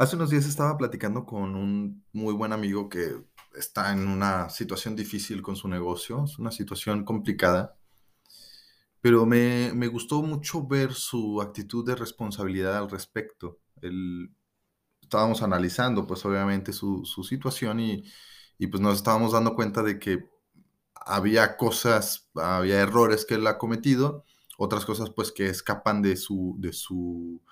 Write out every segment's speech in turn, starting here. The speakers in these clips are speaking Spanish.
Hace unos días estaba platicando con un muy buen amigo que está en una situación difícil con su negocio, es una situación complicada, pero me, me gustó mucho ver su actitud de responsabilidad al respecto. Estábamos analizando, pues obviamente, su, su situación y, y pues nos estábamos dando cuenta de que había cosas, había errores que él ha cometido, otras cosas pues que escapan de su, de su,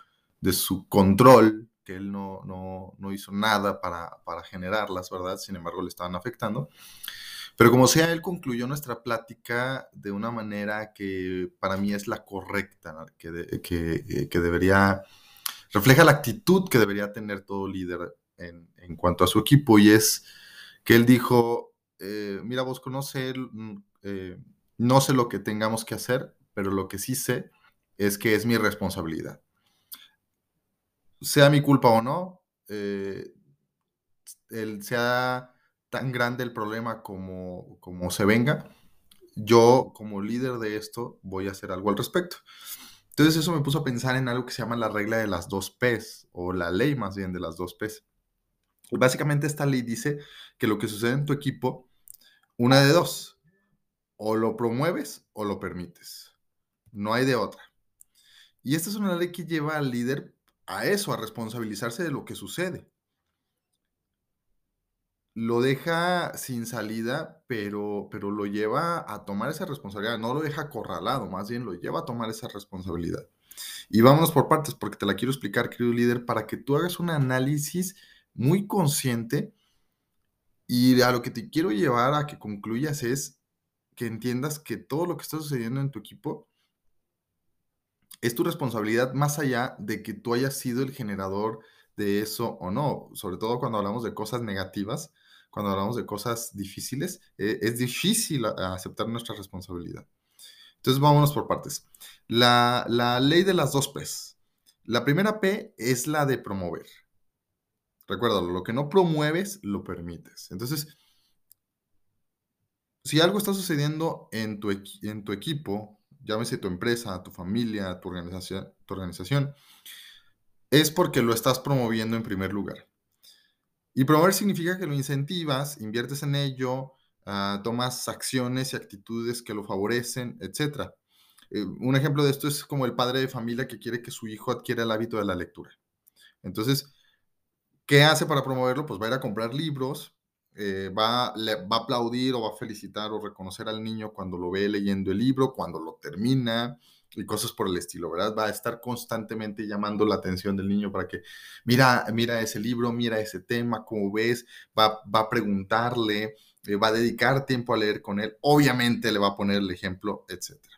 de su control, que él no, no, no hizo nada para, para generarlas, ¿verdad? Sin embargo, le estaban afectando. Pero como sea, él concluyó nuestra plática de una manera que para mí es la correcta, que, de- que, eh, que debería, refleja la actitud que debería tener todo líder en, en cuanto a su equipo y es que él dijo, eh, mira, vos conoces, no sé lo que tengamos que hacer, pero lo que sí sé es que es mi responsabilidad. Sea mi culpa o no, eh, el, sea tan grande el problema como, como se venga, yo como líder de esto voy a hacer algo al respecto. Entonces eso me puso a pensar en algo que se llama la regla de las dos P's, o la ley más bien de las dos P's. Básicamente esta ley dice que lo que sucede en tu equipo, una de dos, o lo promueves o lo permites. No hay de otra. Y esta es una ley que lleva al líder a eso, a responsabilizarse de lo que sucede. Lo deja sin salida, pero, pero lo lleva a tomar esa responsabilidad. No lo deja acorralado, más bien lo lleva a tomar esa responsabilidad. Y vámonos por partes, porque te la quiero explicar, querido líder, para que tú hagas un análisis muy consciente y a lo que te quiero llevar a que concluyas es que entiendas que todo lo que está sucediendo en tu equipo es tu responsabilidad más allá de que tú hayas sido el generador de eso o no. Sobre todo cuando hablamos de cosas negativas, cuando hablamos de cosas difíciles, eh, es difícil aceptar nuestra responsabilidad. Entonces vámonos por partes. La, la ley de las dos P's. La primera P es la de promover. Recuérdalo, lo que no promueves, lo permites. Entonces, si algo está sucediendo en tu, en tu equipo, llámese tu empresa, tu familia, tu organización, tu organización, es porque lo estás promoviendo en primer lugar. Y promover significa que lo incentivas, inviertes en ello, ah, tomas acciones y actitudes que lo favorecen, etc. un ejemplo de esto es como el padre de familia que quiere que su hijo adquiera el hábito de la lectura. Entonces, ¿qué hace para promoverlo? Pues va a ir a comprar libros, eh, va, va a aplaudir o va a felicitar o reconocer al niño cuando lo ve leyendo el libro, cuando lo termina y cosas por el estilo, ¿verdad? Va a estar constantemente llamando la atención del niño para que, mira, mira ese libro, mira ese tema, ¿cómo ves? Va, va a preguntarle, eh, va a dedicar tiempo a leer con él, obviamente le va a poner el ejemplo, etcétera.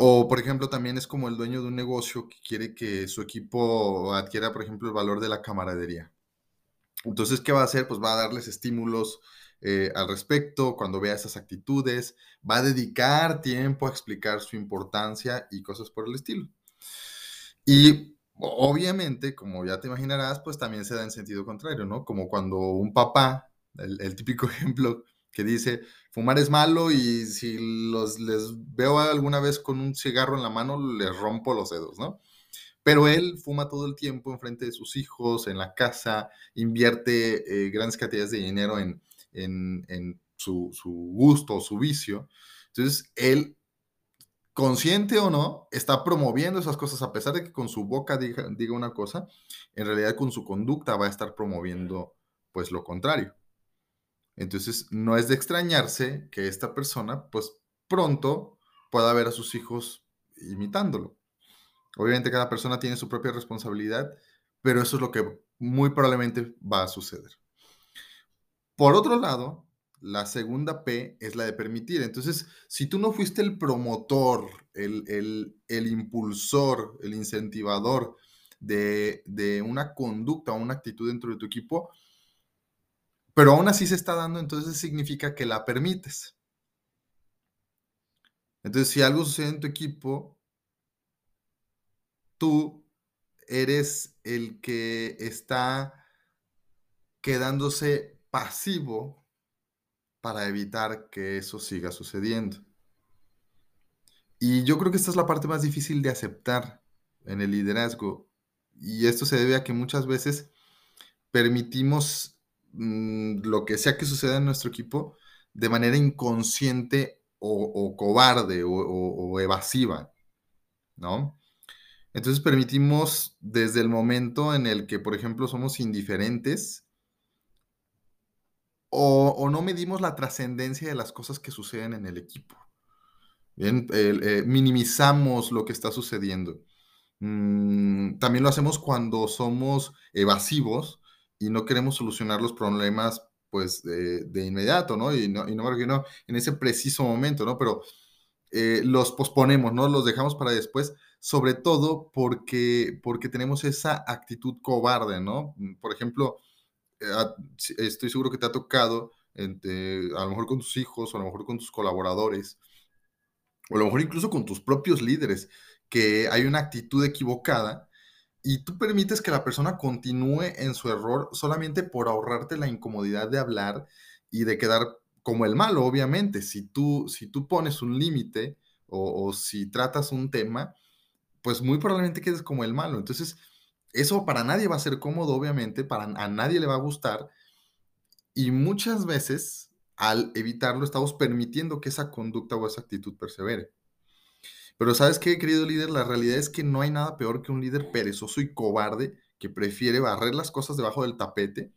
O, por ejemplo, también es como el dueño de un negocio que quiere que su equipo adquiera, por ejemplo, el valor de la camaradería. Entonces, ¿qué va a hacer? Pues va a darles estímulos eh, al respecto cuando vea esas actitudes, va a dedicar tiempo a explicar su importancia y cosas por el estilo. Y obviamente, como ya te imaginarás, pues también se da en sentido contrario, ¿no? Como cuando un papá, el, el típico ejemplo que dice, fumar es malo y si los, les veo alguna vez con un cigarro en la mano, les rompo los dedos, ¿no? Pero él fuma todo el tiempo enfrente de sus hijos, en la casa, invierte eh, grandes cantidades de dinero en, en, su, su, gusto o su vicio. Entonces, él, consciente o no, está promoviendo esas cosas, a pesar de que con su boca diga, diga una cosa, en realidad con su conducta va a estar promoviendo pues lo contrario. Entonces, no es de extrañarse que esta persona, pues pronto pueda ver a sus hijos imitándolo. Obviamente cada persona tiene su propia responsabilidad, pero eso es lo que muy probablemente va a suceder. Por otro lado, la segunda P es la de permitir. Entonces, si tú no fuiste el promotor, el, el, el impulsor, el incentivador de, de, una conducta o una actitud dentro de tu equipo, pero aún así se está dando, entonces significa que la permites. Entonces, si algo sucede en tu equipo, tú eres el que está quedándose pasivo para evitar que eso siga sucediendo. Y yo creo que esta es la parte más difícil de aceptar en el liderazgo. Y esto se debe a que muchas veces permitimos mm, lo que sea que suceda en nuestro equipo de manera inconsciente o, cobarde o, evasiva, ¿no? Entonces permitimos desde el momento en el que, por ejemplo, somos indiferentes o, no medimos la trascendencia de las cosas que suceden en el equipo. Eh, minimizamos lo que está sucediendo. Mm, también lo hacemos cuando somos evasivos y no queremos solucionar los problemas pues de, inmediato, ¿no? Y no, y no no, en ese preciso momento, ¿no? Pero eh, los posponemos, ¿no? Los dejamos para después, sobre todo porque, porque tenemos esa actitud cobarde, ¿no? Mm, por ejemplo, eh, estoy seguro que te ha tocado, a lo mejor con tus hijos, o a lo mejor con tus colaboradores, o a lo mejor incluso con tus propios líderes, que hay una actitud equivocada y tú permites que la persona continúe en su error solamente por ahorrarte la incomodidad de hablar y de quedar como el malo, obviamente. Si tú, si tú pones un límite o, si tratas un tema, pues muy probablemente quedes como el malo. Entonces, eso para nadie va a ser cómodo, obviamente, para a nadie le va a gustar. Y muchas veces, al evitarlo, estamos permitiendo que esa conducta o esa actitud persevere. Pero ¿sabes qué, querido líder? La realidad es que no hay nada peor que un líder perezoso y cobarde que prefiere barrer las cosas debajo del tapete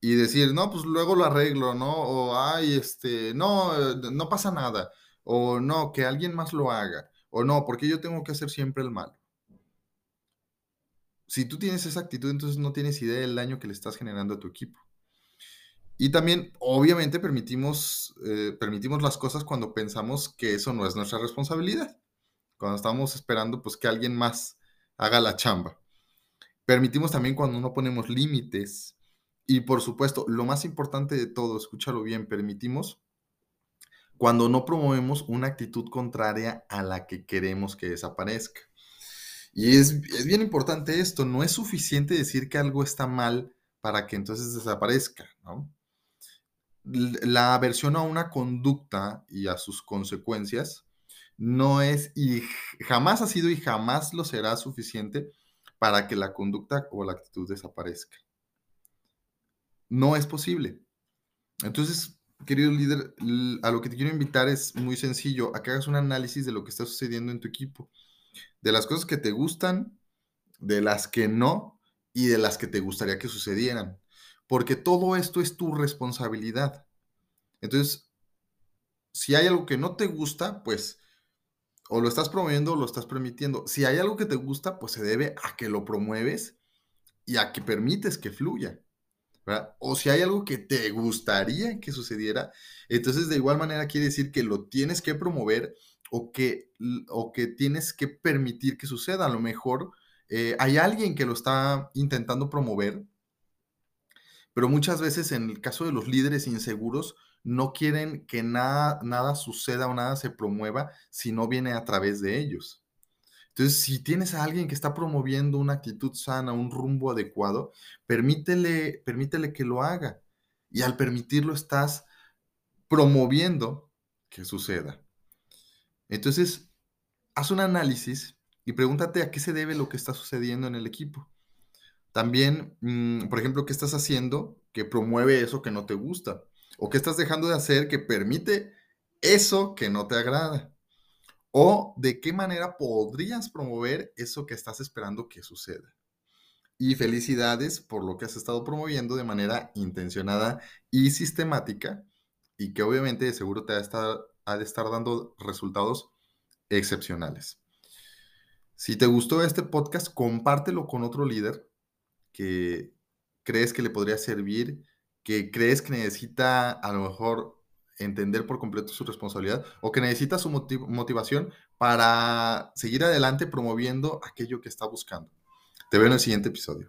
y decir, no, pues luego lo arreglo, ¿no? O, ay, este, no, eh, no pasa nada. O no, que alguien más lo haga. O no, porque yo tengo que hacer siempre el mal. Si tú tienes esa actitud, entonces no tienes idea del daño que le estás generando a tu equipo. Y también, obviamente, permitimos, eh, permitimos las cosas cuando pensamos que eso no es nuestra responsabilidad. Cuando estamos esperando, pues, que alguien más haga la chamba. Permitimos también cuando no ponemos límites. Y, por supuesto, lo más importante de todo, escúchalo bien, permitimos cuando no promovemos una actitud contraria a la que queremos que desaparezca. Y es, bien importante esto, no es suficiente decir que algo está mal para que entonces desaparezca, la aversión a una conducta y a sus consecuencias no es y jamás ha sido y jamás lo será suficiente para que la conducta o la actitud desaparezca. No es posible. Entonces, querido líder, a lo que te quiero invitar es muy sencillo, a que hagas un análisis de lo que está sucediendo en tu equipo, de las cosas que te gustan, de las que no y de las que te gustaría que sucedieran porque todo esto es tu responsabilidad. Entonces, si hay algo que no te gusta, pues o lo estás promoviendo o lo estás permitiendo. Si hay algo que te gusta, pues se debe a que lo promueves y a que permites que fluya. O si hay algo que te gustaría que sucediera, entonces de igual manera quiere decir que lo tienes que promover o que, o que tienes que permitir que suceda. A lo mejor eh, hay alguien que lo está intentando promover pero muchas veces en el caso de los líderes inseguros, no quieren que nada, nada suceda o nada se promueva si no viene a través de ellos. Entonces, si tienes a alguien que está promoviendo una actitud sana, un rumbo adecuado, permítele, permítele que lo haga. Y al permitirlo, estás promoviendo que suceda. Entonces, haz un análisis y pregúntate a qué se debe lo que está sucediendo en el equipo. También, mm, por ejemplo, ¿qué estás haciendo que promueve eso que no te gusta? ¿O qué estás dejando de hacer que permite eso que no te agrada? ¿O de qué manera podrías promover eso que estás esperando que suceda? Y felicidades por lo que has estado promoviendo de manera intencionada y sistemática y que obviamente de seguro te ha de estar, ha de estar dando resultados excepcionales. Si te gustó este podcast, compártelo con otro líder que crees que le podría servir, que crees que necesita a lo mejor entender por completo su responsabilidad o que necesita su motivación para seguir adelante promoviendo aquello que está buscando. Te veo en el siguiente episodio.